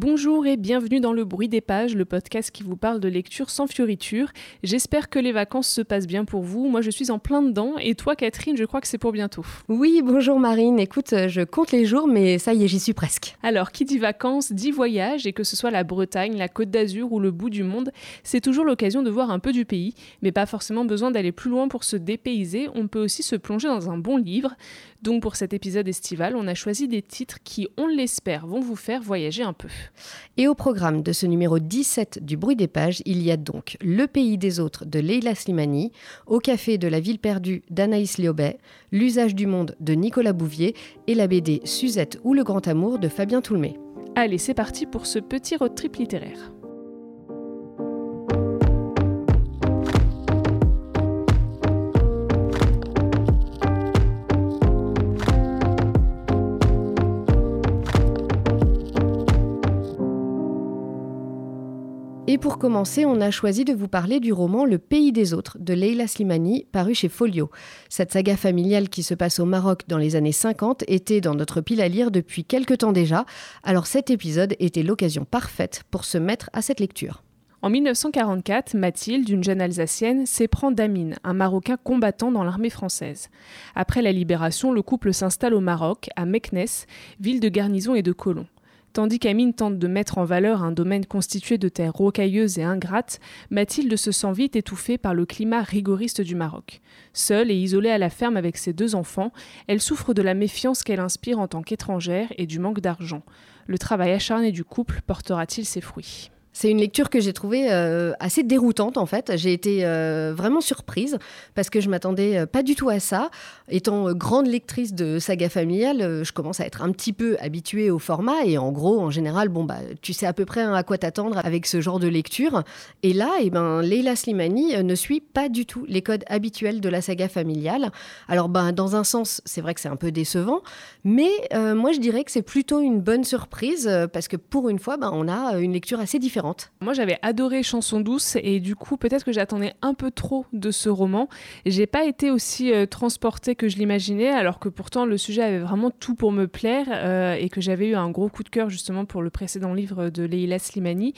Bonjour et bienvenue dans Le Bruit des Pages, le podcast qui vous parle de lecture sans fioriture. J'espère que les vacances se passent bien pour vous. Moi, je suis en plein dedans. Et toi, Catherine, je crois que c'est pour bientôt. Oui, bonjour Marine. Écoute, euh, je compte les jours, mais ça y est, j'y suis presque. Alors, qui dit vacances, dit voyage. Et que ce soit la Bretagne, la Côte d'Azur ou le bout du monde, c'est toujours l'occasion de voir un peu du pays. Mais pas forcément besoin d'aller plus loin pour se dépayser. On peut aussi se plonger dans un bon livre. Donc, pour cet épisode estival, on a choisi des titres qui, on l'espère, vont vous faire voyager un peu. Et au programme de ce numéro 17 du Bruit des Pages, il y a donc Le pays des autres de Leila Slimani, Au café de la ville perdue d'Anaïs Liobet, L'usage du monde de Nicolas Bouvier et la BD Suzette ou le grand amour de Fabien Toulmé. Allez, c'est parti pour ce petit road trip littéraire. Et pour commencer, on a choisi de vous parler du roman Le pays des autres de Leila Slimani, paru chez Folio. Cette saga familiale qui se passe au Maroc dans les années 50 était dans notre pile à lire depuis quelque temps déjà, alors cet épisode était l'occasion parfaite pour se mettre à cette lecture. En 1944, Mathilde, une jeune Alsacienne, s'éprend d'Amine, un Marocain combattant dans l'armée française. Après la libération, le couple s'installe au Maroc, à Meknès, ville de garnison et de colons. Tandis qu'Amine tente de mettre en valeur un domaine constitué de terres rocailleuses et ingrates, Mathilde se sent vite étouffée par le climat rigoriste du Maroc. Seule et isolée à la ferme avec ses deux enfants, elle souffre de la méfiance qu'elle inspire en tant qu'étrangère et du manque d'argent. Le travail acharné du couple portera-t-il ses fruits? C'est une lecture que j'ai trouvée euh, assez déroutante en fait. J'ai été euh, vraiment surprise parce que je m'attendais euh, pas du tout à ça. Étant grande lectrice de saga familiale, je commence à être un petit peu habituée au format et en gros, en général, bon bah, tu sais à peu près hein, à quoi t'attendre avec ce genre de lecture. Et là, eh ben, Leila Slimani ne suit pas du tout les codes habituels de la saga familiale. Alors ben, dans un sens, c'est vrai que c'est un peu décevant, mais moi je dirais que c'est plutôt une bonne surprise parce que pour une fois, ben, on a une lecture assez différente moi, j'avais adoré Chanson douce et du coup, peut-être que j'attendais un peu trop de ce roman. J'ai pas été aussi euh, transportée que je l'imaginais, alors que pourtant le sujet avait vraiment tout pour me plaire euh, et que j'avais eu un gros coup de cœur justement pour le précédent livre de Leila Slimani.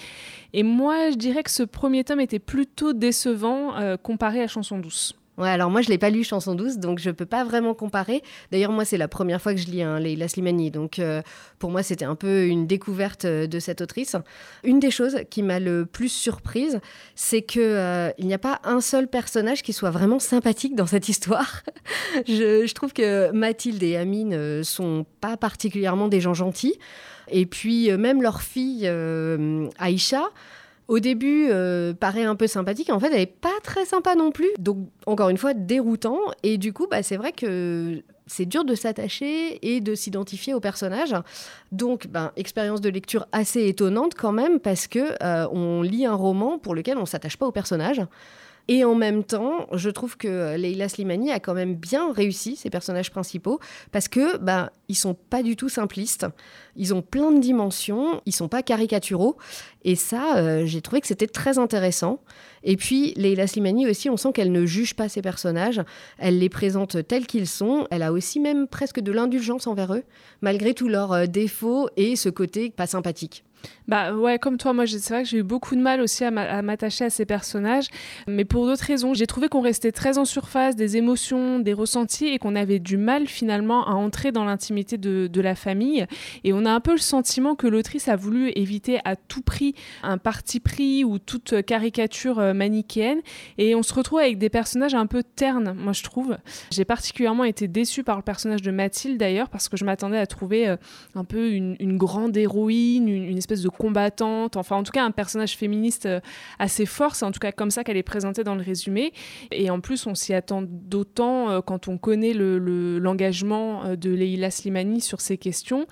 Et moi, je dirais que ce premier tome était plutôt décevant euh, comparé à Chanson douce. Alors moi je l'ai pas lu Chanson douce, donc je peux pas vraiment comparer. D'ailleurs moi c'est la première fois que je lis un Leila Slimani, donc euh, pour moi c'était un peu une découverte euh, de cette autrice. Une des choses qui m'a le plus surprise, c'est que euh, il n'y a pas un seul personnage qui soit vraiment sympathique dans cette histoire. je, je, trouve que Mathilde et Amine sont pas particulièrement des gens gentils, et puis même leur fille Aïcha au début, euh, paraît un peu sympathique. En fait, elle n'est pas très sympa non plus. Donc, encore une fois, déroutant. Et du coup, bah, c'est vrai que c'est dur de s'attacher et de s'identifier au personnage. Donc, ben, expérience de lecture assez étonnante quand même, parce que euh, on lit un roman pour lequel on s'attache pas au personnage. Et en même temps, je trouve que Leila Slimani a quand même bien réussi ses personnages principaux parce que bah ils sont pas du tout simplistes. Ils ont plein de dimensions, ils sont pas caricaturaux et ça euh, j'ai trouvé que c'était très intéressant. Et puis Leila Slimani aussi, on sent qu'elle ne juge pas ses personnages, elle les présente tels qu'ils sont, elle a aussi même presque de l'indulgence envers eux malgré tous leurs euh, défauts et ce côté pas sympathique. Bah ouais, comme toi, moi c'est vrai que j'ai eu beaucoup de mal aussi à m'attacher à ces personnages, mais pour d'autres raisons. J'ai trouvé qu'on restait très en surface des émotions, des ressentis et qu'on avait du mal finalement à entrer dans l'intimité de, la famille. Et on a un peu le sentiment que l'autrice a voulu éviter à tout prix un parti pris ou toute caricature euh, manichéenne. Et on se retrouve avec des personnages un peu ternes, moi je trouve. J'ai particulièrement été déçue par le personnage de Mathilde d'ailleurs parce que je m'attendais à trouver euh, un peu une, une grande héroïne, une, une espèce de combattante, enfin en tout cas un personnage féministe euh, assez fort, c'est en tout cas comme ça qu'elle est présentée dans le résumé. Et en plus, on s'y attend d'autant euh, quand on connaît l'engagement le, euh, de Leila Slimani sur ces questions.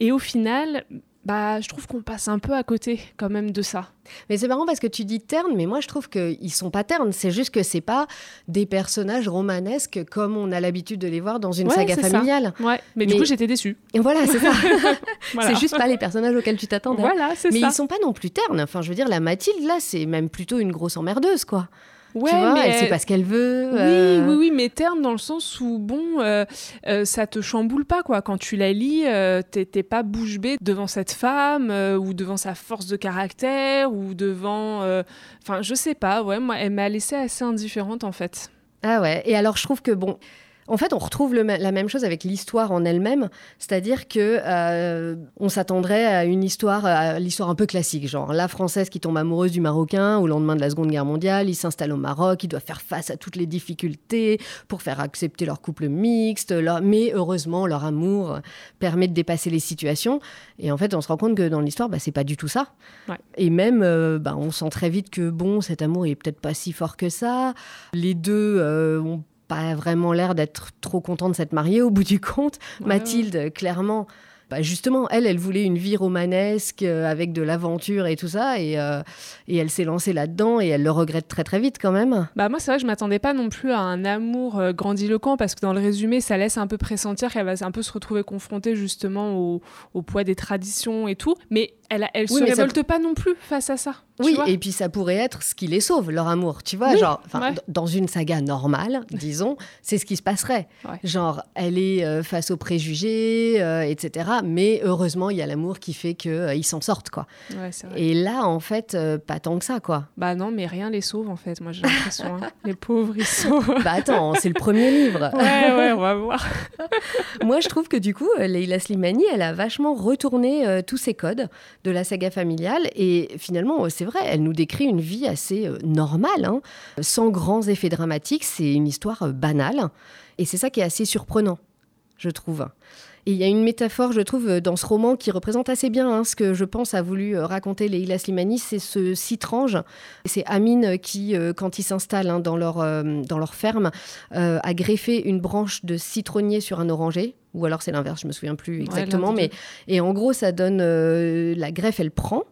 Et au final, bah, je trouve qu'on passe un peu à côté quand même de ça. Mais c'est marrant parce que tu dis terne, mais moi je trouve qu'ils sont pas ternes. C'est juste que c'est pas des personnages romanesques comme on a l'habitude de les voir dans une saga familiale. Ouais, mais, du coup j'étais déçue. Et voilà, c'est ça. C'est juste pas les personnages auxquels tu t'attendais. Voilà, c'est ça. Mais ils sont pas non plus ternes. Enfin, je veux dire, la Mathilde là, c'est même plutôt une grosse emmerdeuse, quoi. Ouais, tu vois, mais elle sait pas ce qu'elle veut. Oui, oui, oui, mais terne dans le sens où, bon, ça te chamboule pas, quoi. Quand tu la lis, t'es pas bouche bée devant cette femme ou devant sa force de caractère ou devant. Enfin, je sais pas, ouais, moi, elle m'a laissée assez indifférente, en fait. Ah ouais, et alors je trouve que, bon, en fait, on retrouve la même chose avec l'histoire en elle-même, c'est-à-dire que euh, on s'attendrait à une histoire, à l'histoire un peu classique, genre la française qui tombe amoureuse du marocain au lendemain de la Seconde Guerre mondiale, ils s'installent au Maroc, ils doivent faire face à toutes les difficultés pour faire accepter leur couple mixte, mais heureusement leur amour permet de dépasser les situations. Et en fait, on se rend compte que dans l'histoire, bah, c'est pas du tout ça. Et même, euh, bah, on sent très vite que bon, cet amour est peut-être pas si fort que ça. Les deux euh, ont pas vraiment l'air d'être trop content de s'être mariée au bout du compte. Mathilde, clairement, bah justement, elle, elle voulait une vie romanesque euh, avec de l'aventure et tout ça, et, euh, et elle s'est lancée là-dedans et elle le regrette très très vite quand même. Bah moi, c'est vrai que je m'attendais pas non plus à un amour euh, grandiloquent parce que dans le résumé, ça laisse un peu pressentir qu'elle va un peu se retrouver confrontée justement au, au poids des traditions et tout. Mais elle, elle se révolte pas non plus face à ça. Oui, et puis ça pourrait être ce qui les sauve, leur amour. Tu vois, genre, dans une saga normale, disons, c'est ce qui se passerait. Genre, elle est euh, face aux préjugés, euh, etc. Mais heureusement, il y a l'amour qui fait qu'ils euh, s'en sortent, quoi. Et là, en fait, pas tant que ça, quoi. Bah non, mais rien les sauve, en fait. Moi, j'ai l'impression. Hein. Les pauvres, ils sont. bah attends, c'est le premier livre. ouais, ouais, on va voir. Moi, je trouve que du coup, Leila Slimani, elle a vachement retourné tous ses codes de la saga familiale. Et finalement, c'est vrai, elle nous décrit une vie assez euh, normale, hein, sans grands effets dramatiques. C'est une histoire euh, banale. Et c'est ça qui est assez surprenant, je trouve. Et il y a une métaphore, je trouve, euh, dans ce roman qui représente assez bien hein, ce que je pense a voulu raconter Leila Slimani, c'est ce citrange. C'est Amine qui, quand il s'installe hein, dans, leur, dans leur ferme, a greffé une branche de citronnier sur un oranger ou alors c'est l'inverse, je me souviens plus exactement. mais et en gros, ça donne euh, la greffe, elle prend,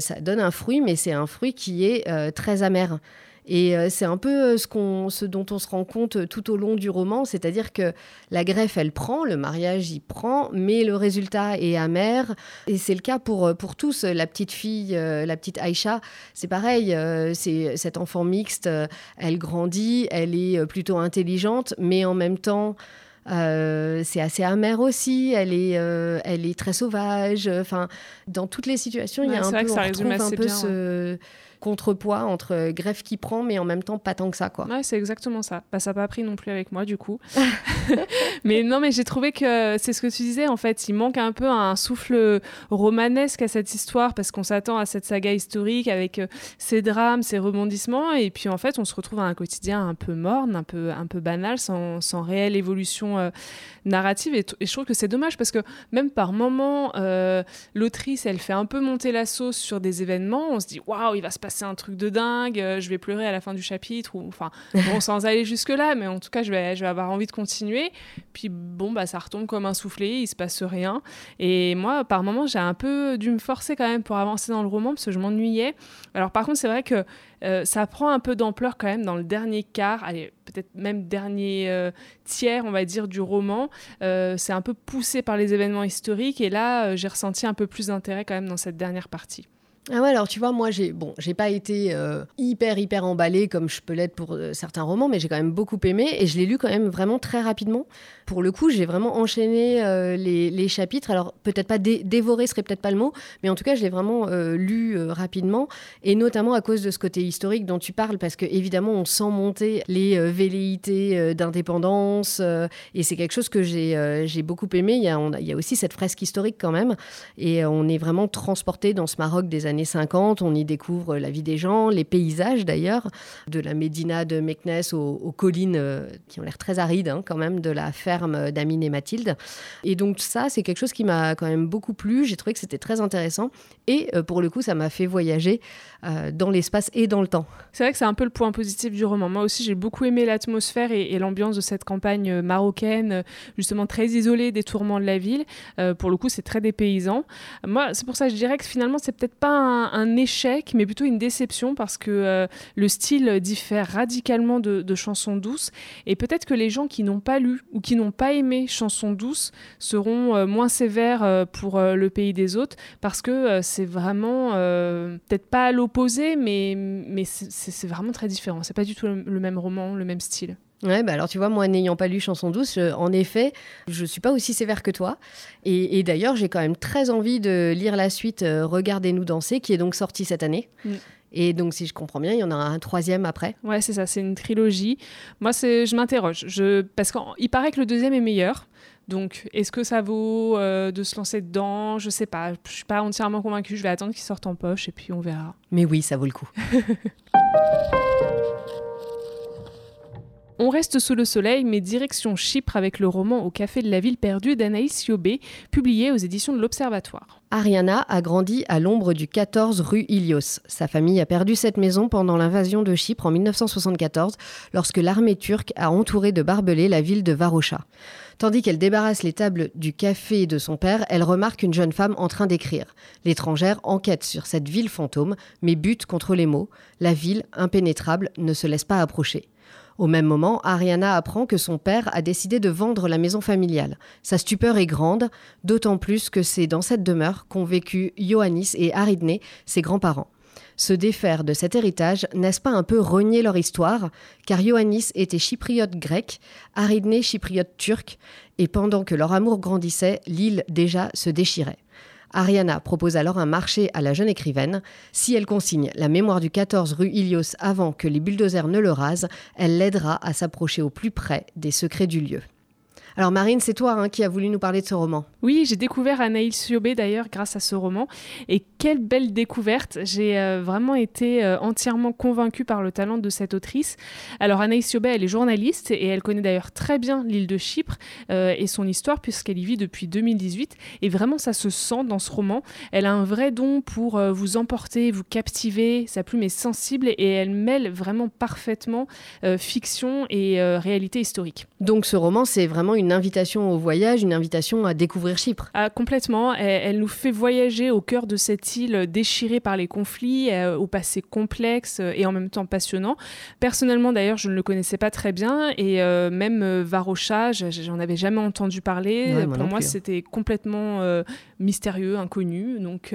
ça donne un fruit, mais c'est un fruit qui est euh, très amer. Et c'est un peu ce dont on se rend compte tout au long du roman, c'est-à-dire que la greffe, elle prend, le mariage, il prend, mais le résultat est amer. Et c'est le cas pour, pour tous. La petite fille, la petite Aïcha, c'est pareil. c'est cet enfant mixte, elle grandit, elle est plutôt intelligente, mais en même temps, euh, c'est assez amer aussi. Elle est, euh, elle est très sauvage. Enfin, dans toutes les situations, il y a un peu, on retrouve un peu ce, contrepoids entre greffe qui prend, mais en même temps pas tant que ça. Quoi. Ouais, c'est exactement ça. Bah, ça n'a pas pris non plus avec moi, du coup. mais non, mais j'ai trouvé que c'est ce que tu disais, en fait. Il manque un peu un souffle romanesque à cette histoire, parce qu'on s'attend à cette saga historique avec euh, ses drames, ses rebondissements, et puis en fait, on se retrouve à un quotidien un peu morne, un peu, un peu banal, sans, sans réelle évolution euh, narrative. Et, je trouve que c'est dommage, parce que même par moments, euh, l'autrice, elle fait un peu monter la sauce sur des événements. On se dit, waouh, il va se passer c'est un truc de dingue, euh, je vais pleurer à la fin du chapitre, ou enfin, bon, sans aller jusque-là, mais en tout cas, je vais, je vais avoir envie de continuer. Puis bon, bah, ça retombe comme un soufflé, il se passe rien. Et moi, par moments, j'ai un peu dû me forcer quand même pour avancer dans le roman, parce que je m'ennuyais. Alors, par contre, c'est vrai que euh, ça prend un peu d'ampleur quand même dans le dernier quart, allez, peut-être même dernier euh, tiers, on va dire, du roman. c'est un peu poussé par les événements historiques, et là, j'ai ressenti un peu plus d'intérêt quand même dans cette dernière partie. Ah ouais, alors tu vois, moi, j'ai bon, j'ai pas été euh, hyper, hyper emballée comme je peux l'être pour euh, certains romans, mais j'ai quand même beaucoup aimé et je l'ai lu quand même vraiment très rapidement. Pour le coup, j'ai vraiment enchaîné euh, les, chapitres. Alors, peut-être pas dévorer serait peut-être pas le mot, mais en tout cas, je l'ai vraiment lu rapidement et notamment à cause de ce côté historique dont tu parles, parce que évidemment, on sent monter les velléités d'indépendance et c'est quelque chose que j'ai j'ai beaucoup aimé. Il y, a, il y a aussi cette fresque historique quand même et on est vraiment transporté dans ce Maroc des années années 50. On y découvre la vie des gens, les paysages d'ailleurs, de la Médina de Meknès aux, collines euh, qui ont l'air très arides hein, quand même, de la ferme d'Amine et Mathilde. Et donc ça, c'est quelque chose qui m'a quand même beaucoup plu. J'ai trouvé que c'était très intéressant. Et euh, pour le coup, ça m'a fait voyager euh, dans l'espace et dans le temps. C'est vrai que c'est un peu le point positif du roman. Moi aussi, j'ai beaucoup aimé l'atmosphère et, l'ambiance de cette campagne marocaine, justement très isolée des tourments de la ville. pour le coup, c'est très dépaysant. Moi, c'est pour ça que je dirais que finalement, c'est peut-être pas un, échec, mais plutôt une déception parce que le style diffère radicalement de, de Chansons douces. Et peut-être que les gens qui n'ont pas lu ou qui n'ont pas aimé Chansons douces seront moins sévères pour le pays des autres parce que c'est vraiment, peut-être pas à l'opposé, mais, mais c'est vraiment très différent. C'est pas du tout le même roman, le même style. Ouais, bah alors tu vois, moi n'ayant pas lu Chanson douce, en effet, je suis pas aussi sévère que toi. Et, d'ailleurs, j'ai quand même très envie de lire la suite euh, Regardez-nous danser, qui est donc sortie cette année. Mm. Et donc, si je comprends bien, il y en aura un troisième après. Ouais, c'est ça, c'est une trilogie. Moi, c'est, je m'interroge, je... parce qu'il paraît que le deuxième est meilleur. Donc, est-ce que ça vaut euh, de se lancer dedans? Je sais pas. Je suis pas entièrement convaincue. Je vais attendre qu'il sorte en poche et puis on verra. Mais oui, ça vaut le coup. On reste sous le soleil, mais direction Chypre avec le roman Au café de la ville perdue d'Anaïs Yobé, publié aux éditions de l'Observatoire. Ariana a grandi à l'ombre du 14 rue Ilios. Sa famille a perdu cette maison pendant l'invasion de Chypre en 1974, lorsque l'armée turque a entouré de barbelés la ville de Varosha. Tandis qu'elle débarrasse les tables du café de son père, elle remarque une jeune femme en train d'écrire. L'étrangère enquête sur cette ville fantôme, mais bute contre les mots. La ville, impénétrable, ne se laisse pas approcher. Au même moment, Ariana apprend que son père a décidé de vendre la maison familiale. Sa stupeur est grande, d'autant plus que c'est dans cette demeure qu'ont vécu Ioannis et Aridne, ses grands-parents. Se défaire de cet héritage, n'est-ce pas un peu renier leur histoire? Car Ioannis était chypriote grec, Aridne chypriote turc, et pendant que leur amour grandissait, l'île déjà se déchirait. Ariana propose alors un marché à la jeune écrivaine. Si elle consigne la mémoire du 14 rue Ilios avant que les bulldozers ne le rasent, elle l'aidera à s'approcher au plus près des secrets du lieu. Alors Marine, c'est toi hein, qui as voulu nous parler de ce roman. Oui, j'ai découvert Anaïs Siobé d'ailleurs grâce à ce roman. Et quelle belle découverte J'ai euh, vraiment été euh, entièrement convaincue par le talent de cette autrice. Alors Anaïs Siobé, elle est journaliste et elle connaît d'ailleurs très bien l'île de Chypre euh, et son histoire puisqu'elle y vit depuis 2018. Et vraiment, ça se sent dans ce roman. Elle a un vrai don pour vous emporter, vous captiver. Sa plume est sensible et elle mêle vraiment parfaitement fiction et réalité historique. Donc ce roman, c'est vraiment une une invitation au voyage, une invitation à découvrir Chypre. Ah, complètement. Elle, nous fait voyager au cœur de cette île déchirée par les conflits, euh, au passé complexe euh, et en même temps passionnant. Personnellement, d'ailleurs, je ne le connaissais pas très bien et euh, même Varosha, j'en avais jamais entendu parler. Pour moi, hein. c'était complètement mystérieux, inconnu. Donc,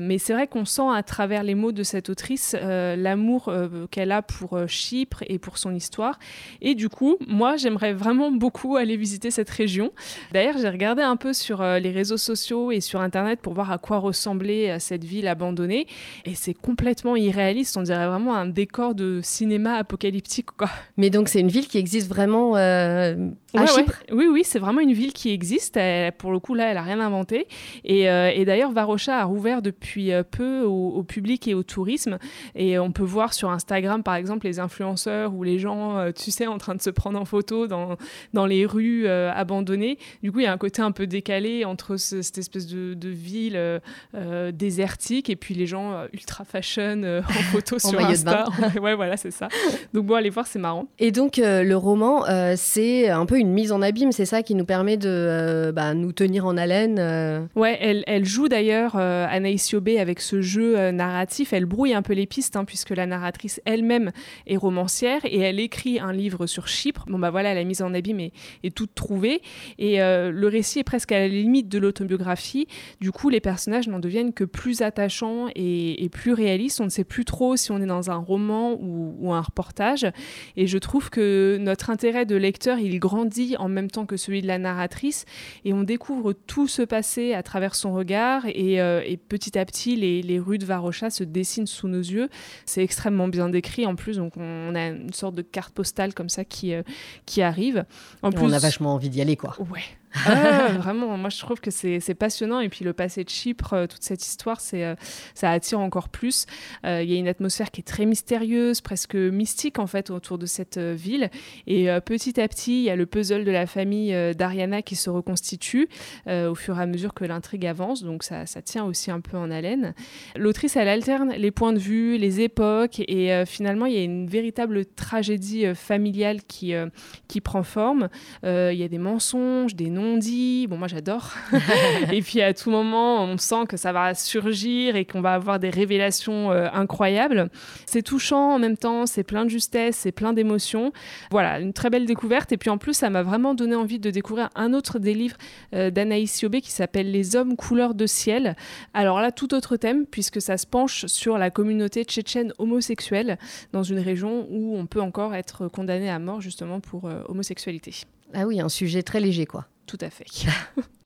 mais c'est vrai qu'on sent à travers les mots de cette autrice l'amour qu'elle a pour Chypre et pour son histoire. Et du coup, moi, j'aimerais vraiment beaucoup aller visiter cette région. D'ailleurs, j'ai regardé un peu sur euh, les réseaux sociaux et sur Internet pour voir à quoi ressemblait euh, cette ville abandonnée. Et c'est complètement irréaliste. On dirait vraiment un décor de cinéma apocalyptique. Mais donc, c'est une ville qui existe vraiment euh, à Chypre Oui, oui, c'est vraiment une ville qui existe. pour le coup, là, elle n'a rien inventé. Et, et d'ailleurs, Varosha a rouvert depuis peu au, public et au tourisme. Et on peut voir sur Instagram, par exemple, les influenceurs ou les gens, tu sais, en train de se prendre en photo dans, dans les rues euh, abandonné. Du coup, il y a un côté un peu décalé entre cette espèce de, ville euh, euh, désertique et puis les gens ultra fashion en photo sur Insta. ouais, voilà, c'est ça. Donc bon, allez voir, c'est marrant. Et donc le roman, c'est un peu une mise en abîme, c'est ça qui nous permet de bah, nous tenir en haleine. Ouais, elle, joue d'ailleurs Anaïs Yobé avec ce jeu narratif. Elle brouille un peu les pistes hein, puisque la narratrice elle-même est romancière et elle écrit un livre sur Chypre. Bon bah voilà, la mise en abîme est, toute trouver. Et euh, le récit est presque à la limite de l'autobiographie. Du coup, les personnages n'en deviennent que plus attachants et, plus réalistes. On ne sait plus trop si on est dans un roman ou, un reportage. Et je trouve que notre intérêt de lecteur, il grandit en même temps que celui de la narratrice. Et on découvre tout ce passé à travers son regard. Et, euh, petit à petit, les, rues de Varosha se dessinent sous nos yeux. C'est extrêmement bien décrit en plus. Donc on a une sorte de carte postale comme ça qui, euh, qui arrive. En plus, on a vachement envie d'y aller, quoi. Ouais. Ah, vraiment, moi je trouve que c'est passionnant. Et puis le passé de Chypre, euh, toute cette histoire, c'est euh, ça attire encore plus. Euh, il y a une atmosphère qui est très mystérieuse, presque mystique en fait, autour de cette ville. Et petit à petit, il y a le puzzle de la famille d'Ariana qui se reconstitue au fur et à mesure que l'intrigue avance. Donc ça, ça, tient aussi un peu en haleine. L'autrice, elle alterne les points de vue, les époques. Et finalement, il y a une véritable tragédie familiale qui, qui prend forme. il y a des mensonges, des non non-dits. Bon, moi j'adore. et puis à tout moment, on sent que ça va surgir et qu'on va avoir des révélations euh, incroyables. C'est touchant en même temps, c'est plein de justesse, c'est plein d'émotions. Voilà, une très belle découverte. Et puis en plus, ça m'a vraiment donné envie de découvrir un autre des livres euh, d'Anaïs Siobé qui s'appelle Les hommes couleur de ciel. Alors là, tout autre thème, puisque ça se penche sur la communauté tchétchène homosexuelle dans une région où on peut encore être condamné à mort justement pour euh, homosexualité. Ah oui, un sujet très léger, quoi.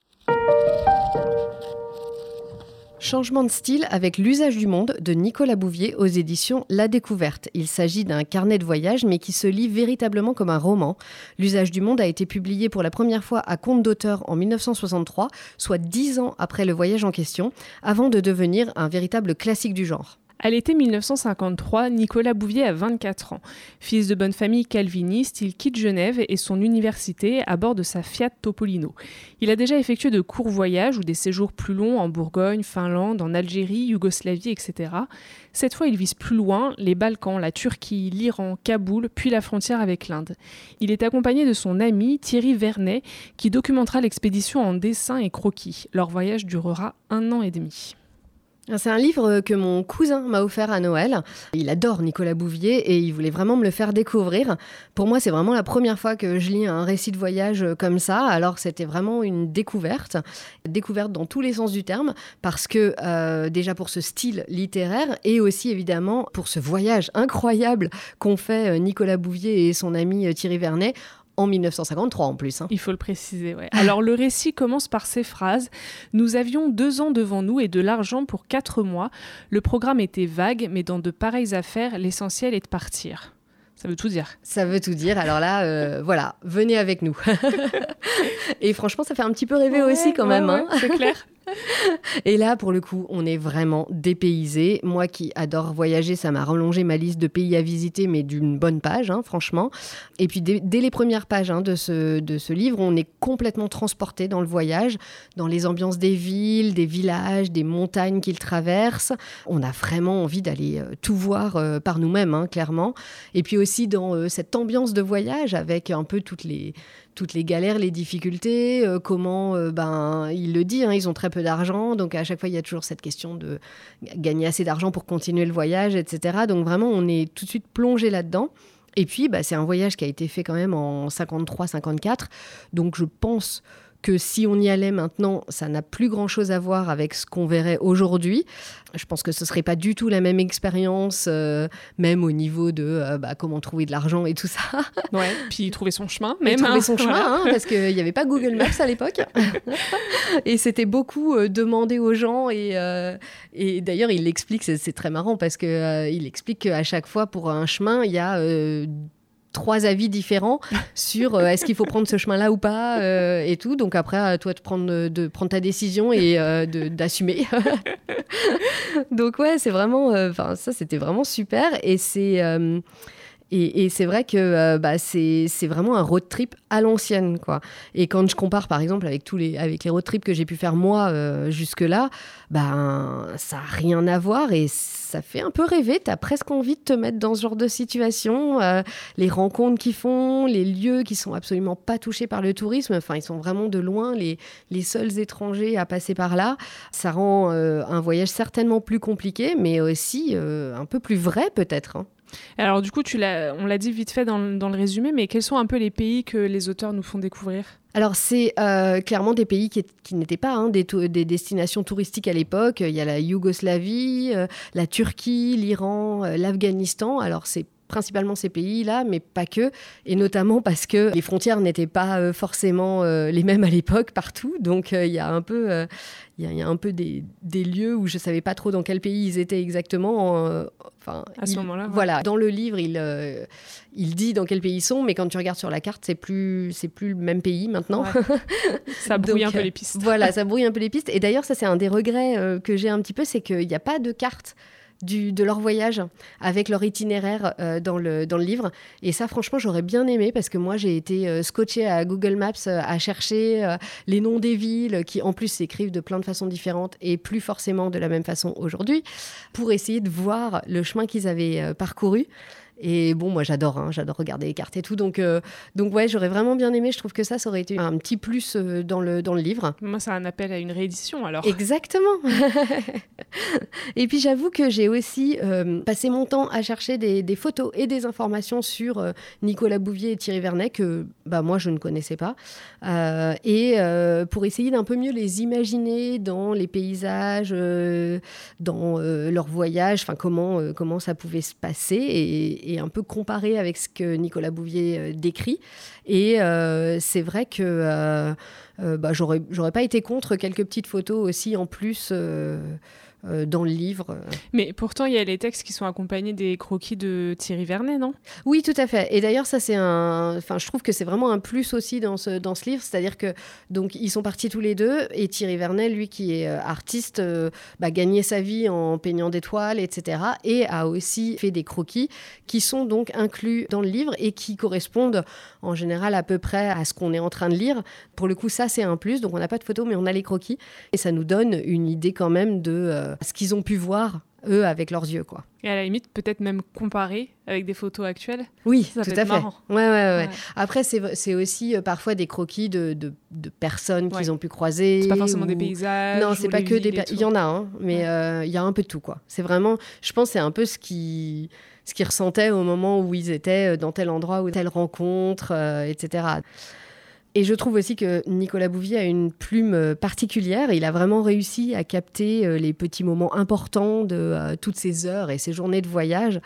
Changement de style avec l'usage du monde de Nicolas Bouvier aux éditions La Découverte. Il s'agit d'un carnet de voyage mais qui se lit véritablement comme un roman. L'usage du monde a été publié pour la première fois à compte d'auteur en 1963, soit dix ans après le voyage en question, avant de devenir un véritable classique du genre. À l'été 1953, Nicolas Bouvier a 24 ans. Fils de bonne famille calviniste, il quitte Genève et son université à bord de sa Fiat Topolino. Il a déjà effectué de courts voyages ou des séjours plus longs en Bourgogne, Finlande, en Algérie, Yougoslavie, etc. Cette fois, il vise plus loin, les Balkans, la Turquie, l'Iran, Kaboul, puis la frontière avec l'Inde. Il est accompagné de son ami Thierry Vernet, qui documentera l'expédition en dessin et croquis. Leur voyage durera un an et demi. C'est un livre que mon cousin m'a offert à Noël. Il adore Nicolas Bouvier et il voulait vraiment me le faire découvrir. Pour moi, c'est vraiment la première fois que je lis un récit de voyage comme ça. Alors, c'était vraiment une découverte. Découverte dans tous les sens du terme, parce que euh, déjà pour ce style littéraire et aussi évidemment pour ce voyage incroyable qu'ont fait euh, Nicolas Bouvier et son ami euh, Thierry Vernet en 1953 en plus. Hein. Il faut le préciser, ouais. Alors le récit commence par ces phrases. Nous avions deux ans devant nous et de l'argent pour quatre mois. Le programme était vague, mais dans de pareilles affaires, l'essentiel est de partir. Ça veut tout dire. Ça veut tout dire. Alors là, euh, voilà, venez avec nous. et franchement, ça fait un petit peu rêver aussi quand même. hein. c'est clair. Et là, pour le coup, on est vraiment dépaysé. Moi qui adore voyager, ça m'a rallongé ma liste de pays à visiter, mais d'une bonne page, hein, franchement. Et puis, dès, les premières pages hein, de, ce, de ce livre, on est complètement transporté dans le voyage, dans les ambiances des villes, des villages, des montagnes qu'il traverse. On a vraiment envie d'aller euh, tout voir euh, par nous-mêmes, hein, clairement. Et puis aussi dans euh, cette ambiance de voyage avec un peu toutes les toutes les galères, les difficultés, euh, comment, euh, ben, il le dit, hein, ils ont très peu d'argent, donc à chaque fois il y a toujours cette question de gagner assez d'argent pour continuer le voyage, etc. Donc vraiment on est tout de suite plongé là-dedans. Et puis bah, c'est un voyage qui a été fait quand même en 53-54, donc je pense que si on y allait maintenant, ça n'a plus grand-chose à voir avec ce qu'on verrait aujourd'hui. Je pense que ce serait pas du tout la même expérience, euh, même au niveau de euh, bah, comment trouver de l'argent et tout ça. Ouais, puis trouver son chemin, même. trouver hein. son chemin, hein, parce qu'il n'y avait pas Google Maps à l'époque. et c'était beaucoup euh, demander aux gens. Et, et d'ailleurs, il l'explique, c'est très marrant, parce qu'il il explique qu'à chaque fois, pour un chemin, il y a trois avis différents sur euh, est-ce qu'il faut prendre ce chemin-là ou pas euh, et tout. Donc après, à toi de prendre, de prendre ta décision et euh, d'assumer. Donc ouais, c'est vraiment, enfin ça c'était vraiment super et c'est et, c'est vrai que euh, bah, c'est vraiment un road trip à l'ancienne. quoi. Et quand je compare par exemple avec, tous les, avec les road trips que j'ai pu faire moi euh, jusque-là, ben, ça n'a rien à voir et ça fait un peu rêver. Tu as presque envie de te mettre dans ce genre de situation. Euh, les rencontres qu'ils font, les lieux qui sont absolument pas touchés par le tourisme, enfin ils sont vraiment de loin les, les seuls étrangers à passer par là. Ça rend un voyage certainement plus compliqué, mais aussi un peu plus vrai peut-être. Hein. Alors du coup, tu on l'a dit vite fait dans, le résumé, mais quels sont un peu les pays que les auteurs nous font découvrir? Alors c'est euh, clairement des pays qui, n'étaient pas hein, des, destinations touristiques à l'époque. Il y a la Yougoslavie, euh, la Turquie, l'Iran, euh, l'Afghanistan. Alors c'est principalement ces pays-là, mais pas que, et notamment parce que les frontières n'étaient pas euh, forcément euh, les mêmes à l'époque partout. Donc euh, il y a un peu, il y, a un peu des, lieux où je savais pas trop dans quel pays ils étaient exactement. enfin, à ce moment-là. Voilà, dans le livre, il, il dit dans quel pays ils sont, mais quand tu regardes sur la carte, c'est plus, c'est plus le même pays maintenant. ça brouille un peu les pistes. voilà, ça brouille un peu les pistes. Et d'ailleurs, ça c'est un des regrets que j'ai un petit peu, c'est qu'il n'y a pas de carte de leur voyage avec leur itinéraire euh, dans, le, dans le livre. Et ça, franchement, j'aurais bien aimé parce que moi, j'ai été euh, scotché à Google Maps euh, à chercher les noms des villes qui, en plus, s'écrivent de plein de façons différentes et plus forcément de la même façon aujourd'hui pour essayer de voir le chemin qu'ils avaient parcouru. Et bon, moi j'adore, hein, j'adore regarder les cartes et tout. Donc, euh, donc ouais, j'aurais vraiment bien aimé. Je trouve que ça, ça aurait été un petit plus euh, dans, le, dans le livre. Moi, c'est un appel à une réédition alors. Exactement. et puis j'avoue que j'ai aussi euh, passé mon temps à chercher des, des, photos et des informations sur Nicolas Bouvier et Thierry Vernet que bah, moi je ne connaissais pas. et pour essayer d'un peu mieux les imaginer dans les paysages, dans leur voyage, enfin comment, comment ça pouvait se passer. Et, et un peu comparé avec ce que Nicolas Bouvier euh, décrit. Et euh, c'est vrai que euh, bah, j'aurais pas été contre quelques petites photos aussi en plus dans le livre. Mais pourtant, il y a les textes qui sont accompagnés des croquis de Thierry Vernet, non? Oui, tout à fait. Et d'ailleurs, ça, c'est un. Enfin, je trouve que c'est vraiment un plus aussi dans ce, dans ce livre. C'est-à-dire que, donc, ils sont partis tous les deux. Et Thierry Vernet, lui, qui est euh, artiste, euh, bah, gagnait sa vie en peignant des toiles, etc. Et a aussi fait des croquis qui sont donc inclus dans le livre et qui correspondent en général à peu près à ce qu'on est en train de lire. Pour le coup, ça, c'est un plus. Donc, on n'a pas de photos, mais on a les croquis. Et ça nous donne une idée quand même de ce qu'ils ont pu voir eux avec leurs yeux quoi. Et à la limite peut-être même comparer avec des photos actuelles. Oui, tout à fait. Ouais, ouais, ouais. Après c'est aussi euh, parfois des croquis de, de, personnes qu'ils ont pu croiser. C'est pas forcément des paysages. Non, c'est pas que des. Il y en a, hein, mais euh, il y a un peu de tout quoi. C'est vraiment, je pense, c'est un peu ce qui ce qu'ils ressentaient au moment où ils étaient euh, dans tel endroit ou telle rencontre, etc. Et je trouve aussi que Nicolas Bouvier a une plume euh, particulière. Il a vraiment réussi à capter euh, les petits moments importants de euh, toutes ces heures et ces journées de voyage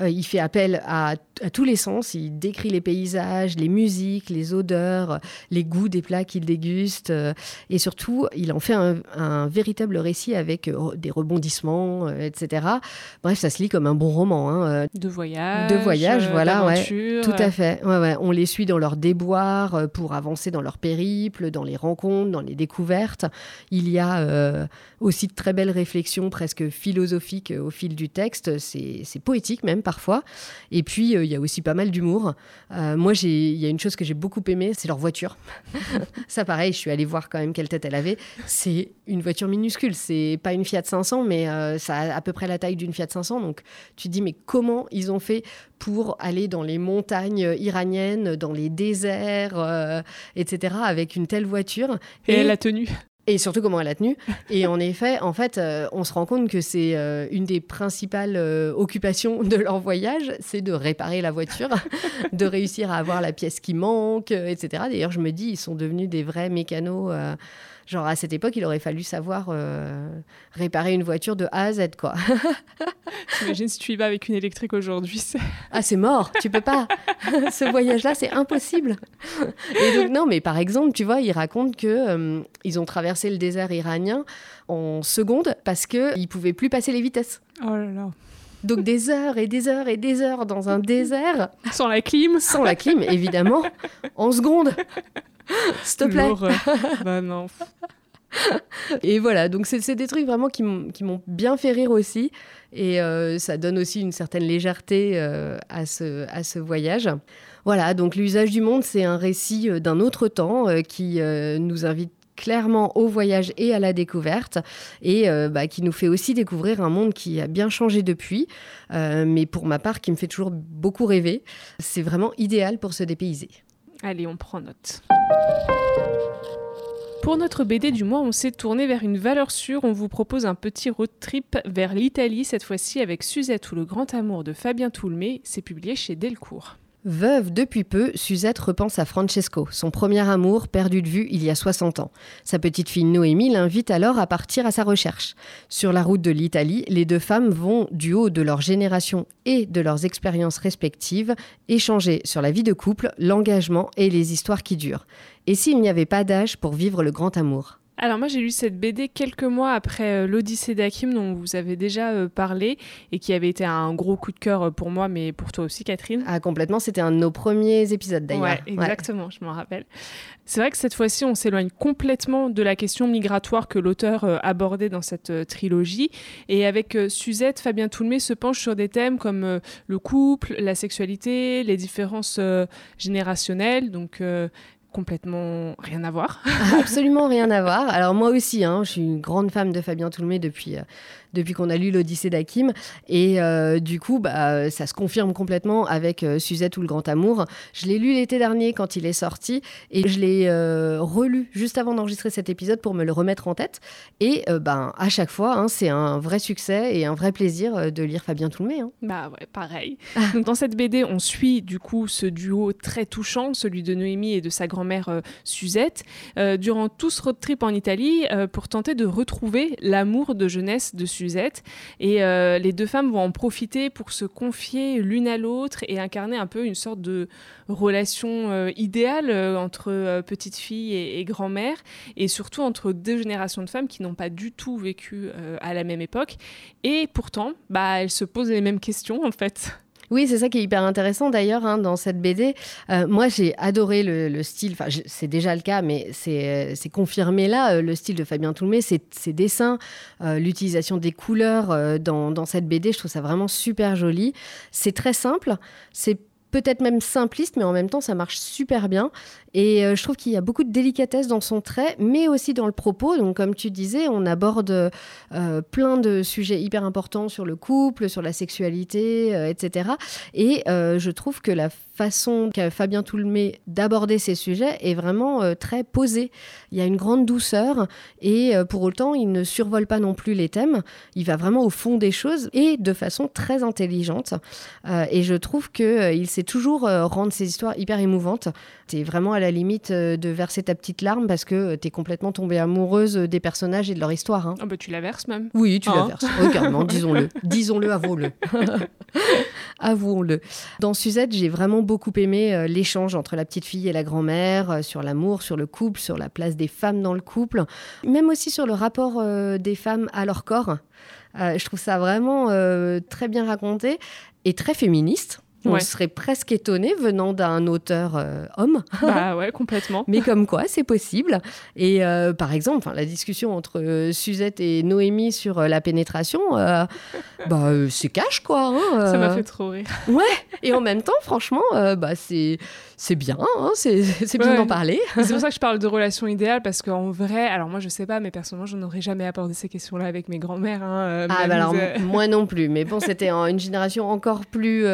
euh, il fait appel à, tous les sens. Il décrit les paysages, les musiques, les odeurs, les goûts des plats qu'il déguste. Euh, et surtout, il en fait un, véritable récit avec euh, des rebondissements, etc. Bref, ça se lit comme un bon roman. Hein, de voyage. De voyage, voilà. Ouais, tout à fait. Ouais, ouais. On les suit dans leurs déboires pour avancer dans leur périple, dans les rencontres, dans les découvertes. Il y a aussi de très belles réflexions presque philosophiques au fil du texte. C'est poétique même parfois. Et puis, euh, il y a aussi pas mal d'humour. Euh, moi, il y a une chose que j'ai beaucoup aimé, c'est leur voiture. ça, pareil, je suis allée voir quand même quelle tête elle avait. C'est une voiture minuscule. C'est pas une Fiat 500, mais euh, ça a à peu près la taille d'une Fiat 500. Donc, tu te dis, mais comment ils ont fait pour aller dans les montagnes iraniennes, dans les déserts, etc., avec une telle voiture? Et, elle a tenu et surtout comment elle a tenu. Et en effet, en fait, euh, on se rend compte que c'est euh, une des principales euh, occupations de leur voyage, c'est de réparer la voiture, de réussir à avoir la pièce qui manque, etc. D'ailleurs, je me dis, ils sont devenus des vrais mécanos Genre, à cette époque, il aurait fallu savoir euh, réparer une voiture de A à Z, quoi. T'imagines si tu y vas avec une électrique aujourd'hui Ah, c'est mort, tu peux pas. Ce voyage-là, c'est impossible. Et donc, non, mais par exemple, tu vois, il raconte que euh, ils ont traversé le désert iranien en secondes parce qu'ils ne pouvaient plus passer les vitesses. Oh là là. Donc des heures et des heures et des heures dans un désert. Sans la clim Sans la clim, évidemment. En secondes. S'il te plaît. bah non. Et voilà, donc c'est des trucs vraiment qui m'ont bien fait rire aussi. Et euh, ça donne aussi une certaine légèreté euh, à, ce, à ce voyage. Voilà, donc l'usage du monde, c'est un récit euh, d'un autre temps qui nous invite clairement au voyage et à la découverte et bah, qui nous fait aussi découvrir un monde qui a bien changé depuis, mais pour ma part qui me fait toujours beaucoup rêver. C'est vraiment idéal pour se dépayser. Allez, on prend note. Pour notre BD du mois, on s'est tourné vers une valeur sûre. On vous propose un petit road trip vers l'Italie, cette fois-ci avec Suzette ou le grand amour de Fabien Toulmé. C'est publié chez Delcourt. Veuve depuis peu, Suzette repense à Francesco, son premier amour perdu de vue il y a 60 ans. Sa petite fille Noémie l'invite alors à partir à sa recherche. Sur la route de l'Italie, les deux femmes vont, du haut de leur génération et de leurs expériences respectives, échanger sur la vie de couple, l'engagement et les histoires qui durent. Et s'il n'y avait pas d'âge pour vivre le grand amour? Alors moi j'ai lu cette BD quelques mois après euh, l'Odyssée d'Akim dont vous avez déjà euh, parlé et qui avait été un gros coup de cœur euh, pour moi mais pour toi aussi Catherine. Ah complètement, c'était un de nos premiers épisodes d'ailleurs. Ouais, exactement, je m'en rappelle. C'est vrai que cette fois-ci on s'éloigne complètement de la question migratoire que l'auteur abordait dans cette trilogie et avec Suzette, Fabien Toulmé se penche sur des thèmes comme le couple, la sexualité, les différences générationnelles, donc complètement rien à voir. Absolument rien à voir. Alors moi aussi, hein, je suis une grande femme de Fabien Toulmé depuis, depuis qu'on a lu l'Odyssée d'Hakim. Et euh, du coup, bah, ça se confirme complètement avec euh, Suzette ou le Grand Amour. Je l'ai lu l'été dernier quand il est sorti et je l'ai euh, relu juste avant d'enregistrer cet épisode pour me le remettre en tête. Et ben, à chaque fois, hein, c'est un vrai succès et un vrai plaisir de lire Fabien Toulmé. Hein. Bah ouais, pareil. Donc, dans cette BD, on suit du coup ce duo très touchant, celui de Noémie et de sa grand-mère Suzette, durant tout ce road trip en Italie pour tenter de retrouver l'amour de jeunesse de Suzette et euh, les deux femmes vont en profiter pour se confier l'une à l'autre et incarner un peu une sorte de relation euh, idéale euh, entre petite fille et, grand-mère, et surtout entre deux générations de femmes qui n'ont pas du tout vécu à la même époque. Et pourtant, bah, elles se posent les mêmes questions en fait. Oui, c'est ça qui est hyper intéressant d'ailleurs hein, dans cette BD. Euh, moi, j'ai adoré le, style, enfin, c'est déjà le cas, mais c'est confirmé là, euh, le style de Fabien Toulmé, ses, dessins, euh, l'utilisation des couleurs dans, cette BD, je trouve ça vraiment super joli. C'est très simple, c'est peut-être même simpliste, mais en même temps, ça marche super bien. Et euh, je trouve qu'il y a beaucoup de délicatesse dans son trait, mais aussi dans le propos. Donc, comme tu disais, on aborde euh, plein de sujets hyper importants sur le couple, sur la sexualité, euh, etc. Et je trouve que la façon qu'a Fabien Toulmé d'aborder ces sujets est vraiment très posée. Il y a une grande douceur et pour autant, il ne survole pas non plus les thèmes. Il va vraiment au fond des choses et de façon très intelligente. et je trouve qu'il sait toujours rendre ses histoires hyper émouvantes. Vraiment à la limite euh, de verser ta petite larme parce que euh, tu es complètement tombée amoureuse des personnages et de leur histoire. Hein. Bah tu la verses même. Oui, tu la hein verses. Oh, disons-le. disons-le, avouons-le. avouons-le. Dans Suzette, j'ai vraiment beaucoup aimé euh, l'échange entre la petite fille et la grand-mère sur l'amour, sur le couple, sur la place des femmes dans le couple, même aussi sur le rapport des femmes à leur corps. je trouve ça vraiment très bien raconté et très féministe. On serait presque étonné venant d'un auteur euh, homme. Bah ouais, complètement. Mais comme quoi, c'est possible. Et euh, par exemple, la discussion entre euh, Suzette et Noémie sur la pénétration, bah, c'est cash, quoi. Hein, Ça m'a fait trop rire. Ouais. Et en même temps, franchement, bah, c'est c'est bien, hein, c'est bien d'en parler. c'est pour ça que je parle de relation idéale, parce qu'en vrai, alors moi je sais pas, mais personnellement je n'aurais jamais abordé ces questions-là avec mes grands-mères. Hein, ah bah alors moi non plus, mais bon c'était une génération encore plus,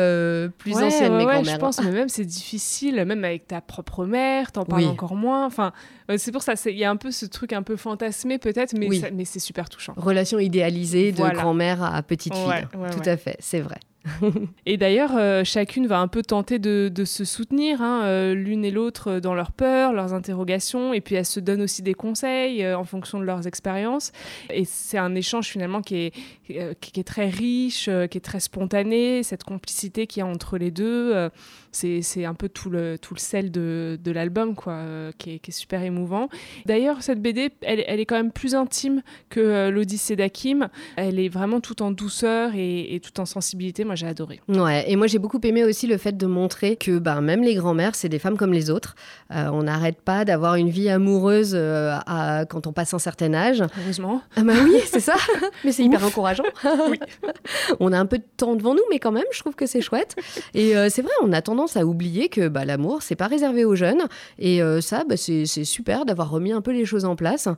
plus ancienne, mes grands-mères. je pense, mais même c'est difficile, même avec ta propre mère, t'en parles encore moins. Enfin, c'est pour ça, il y a un peu ce truc un peu fantasmé peut-être, mais, mais c'est super touchant. Relation idéalisée de grand-mère à petite fille, tout à fait, c'est vrai. et d'ailleurs, euh, chacune va un peu tenter de, se soutenir, hein, euh, l'une et l'autre dans leurs peurs, leurs interrogations, et puis elles se donnent aussi des conseils euh, en fonction de leurs expériences. Et c'est un échange finalement qui est, très riche, qui est très spontané, cette complicité qu'il y a entre les deux c'est un peu tout le, sel de, l'album, quoi, qui, est, super émouvant. D'ailleurs, cette BD, elle, est quand même plus intime que l'Odyssée d'Akim. Elle est vraiment tout en douceur et, et tout en sensibilité. J'ai adoré. Ouais, et moi, j'ai beaucoup aimé aussi le fait de montrer que bah, même les grands-mères, c'est des femmes comme les autres. Euh, on n'arrête pas d'avoir une vie amoureuse à, quand on passe un certain âge. Heureusement. Ah bah oui, c'est ça. mais c'est hyper encourageant. oui. On a un peu de temps devant nous, mais quand même, je trouve que c'est chouette. Et c'est vrai, on a tendance à oublier que bah, l'amour, c'est pas réservé aux jeunes. Et euh, ça, bah, c'est super d'avoir remis un peu les choses en place.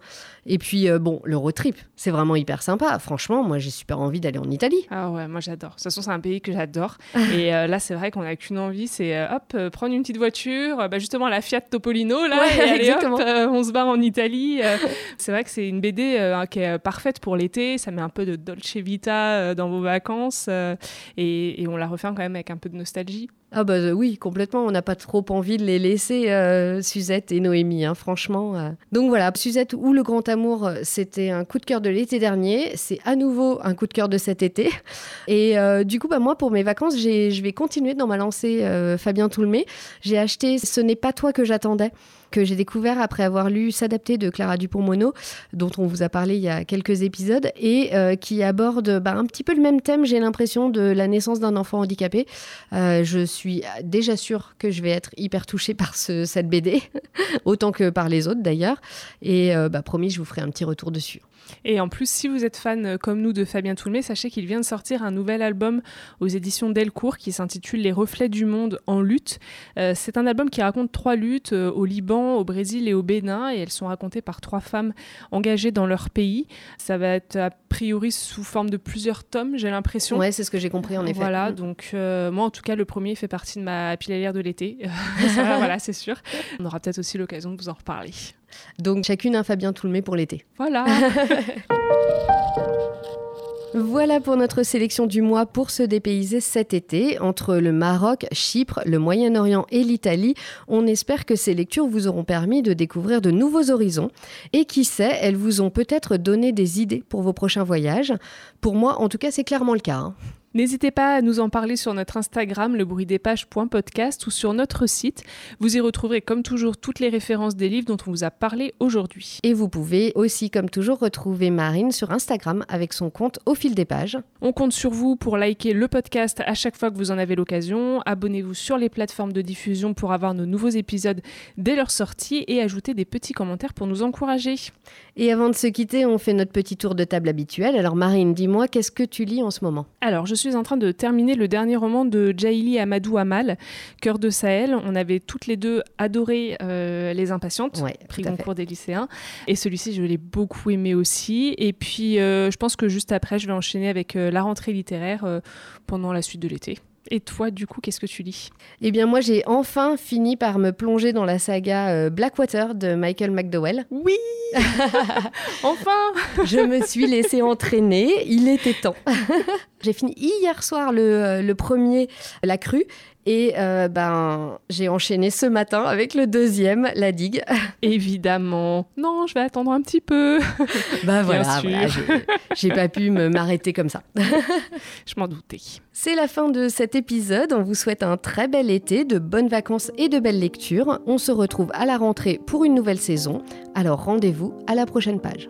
Et puis, euh, bon, le road trip, c'est vraiment hyper sympa. Franchement, moi, j'ai super envie d'aller en Italie. Ah ouais, moi, j'adore. De toute façon, c'est un pays que j'adore. et euh, là, c'est vrai qu'on a qu'une envie, c'est hop, prendre une petite voiture, bah, justement la Fiat Topolino, là, et hop, on se barre en Italie. c'est vrai que c'est une BD qui est parfaite pour l'été. Ça met un peu de Dolce Vita dans vos vacances. Et, et on la refait quand même avec un peu de nostalgie. Ah bah euh, oui, complètement. On n'a pas trop envie de les laisser, euh, Suzette et Noémie, hein, franchement. Euh. Donc voilà, Suzette ou Le Grand Amour, c'était un coup de cœur de l'été dernier. C'est à nouveau un coup de cœur de cet été. Et du coup, bah, moi, pour mes vacances, je vais continuer dans ma lancée Fabien Toulmé. J'ai acheté Ce n'est pas toi que j'attendais que j'ai découvert après avoir lu S'adapter de Clara Dupont-Mono, dont on vous a parlé il y a quelques épisodes, et euh, qui aborde bah, un petit peu le même thème, j'ai l'impression, de la naissance d'un enfant handicapé. Euh, je suis déjà sûre que je vais être hyper touchée par cette BD, autant que par les autres d'ailleurs. Et euh, bah, promis, je vous ferai un petit retour dessus. Et en plus, si vous êtes fan euh, comme nous de Fabien Toulmé, sachez qu'il vient de sortir un nouvel album aux éditions Delcourt qui s'intitule Les reflets du monde en lutte. Euh, c'est un album qui raconte trois luttes euh, au Liban, au Brésil et au Bénin et elles sont racontées par trois femmes engagées dans leur pays. Ça va être a priori sous forme de plusieurs tomes, j'ai l'impression. Ouais, c'est ce que j'ai compris en effet. Voilà, mm. donc moi en tout cas, le premier fait partie de ma pile de l'été. voilà, c'est sûr. On aura peut-être aussi l'occasion de vous en reparler. Donc chacune un Fabien Toulmé pour l'été. Voilà. Voilà pour notre sélection du mois pour se dépayser cet été. Entre le Maroc, Chypre, le Moyen-Orient et l'Italie, on espère que ces lectures vous auront permis de découvrir de nouveaux horizons. Et qui sait, elles vous ont peut-être donné des idées pour vos prochains voyages. Pour moi, en tout cas, c'est clairement le cas. Hein. N'hésitez pas à nous en parler sur notre Instagram, le bruit des pages.podcast ou sur notre site. Vous y retrouverez comme toujours toutes les références des livres dont on vous a parlé aujourd'hui. Et vous pouvez aussi comme toujours retrouver Marine sur Instagram avec son compte au fil des pages. On compte sur vous pour liker le podcast à chaque fois que vous en avez l'occasion. Abonnez-vous sur les plateformes de diffusion pour avoir nos nouveaux épisodes dès leur sortie et ajouter des petits commentaires pour nous encourager. Et avant de se quitter, on fait notre petit tour de table habituel. Alors Marine, dis-moi, qu'est-ce que tu lis en ce moment? Alors, je suis suis en train de terminer le dernier roman de Jaili Amadou Amal, Cœur de Sahel. On avait toutes les deux adoré euh, Les Impatientes, ouais, prix concours des lycéens. Et celui-ci, je l'ai beaucoup aimé aussi. Et puis, euh, je pense que juste après, je vais enchaîner avec euh, la rentrée littéraire pendant la suite de l'été. Et toi, du coup, qu'est-ce que tu lis? Eh bien, moi, j'ai enfin fini par me plonger dans la saga Blackwater de Michael McDowell. Oui Enfin Je me suis laissée entraîner, il était temps. J'ai fini hier soir le, euh, le premier, La Crue, et euh, ben, j'ai enchaîné ce matin avec le deuxième, La Digue. Évidemment. Non, je vais attendre un petit peu. bah voilà, voilà j'ai pas pu m'arrêter comme ça. je m'en doutais. C'est la fin de cet épisode. On vous souhaite un très bel été, de bonnes vacances et de belles lectures. On se retrouve à la rentrée pour une nouvelle saison. Alors rendez-vous à la prochaine page.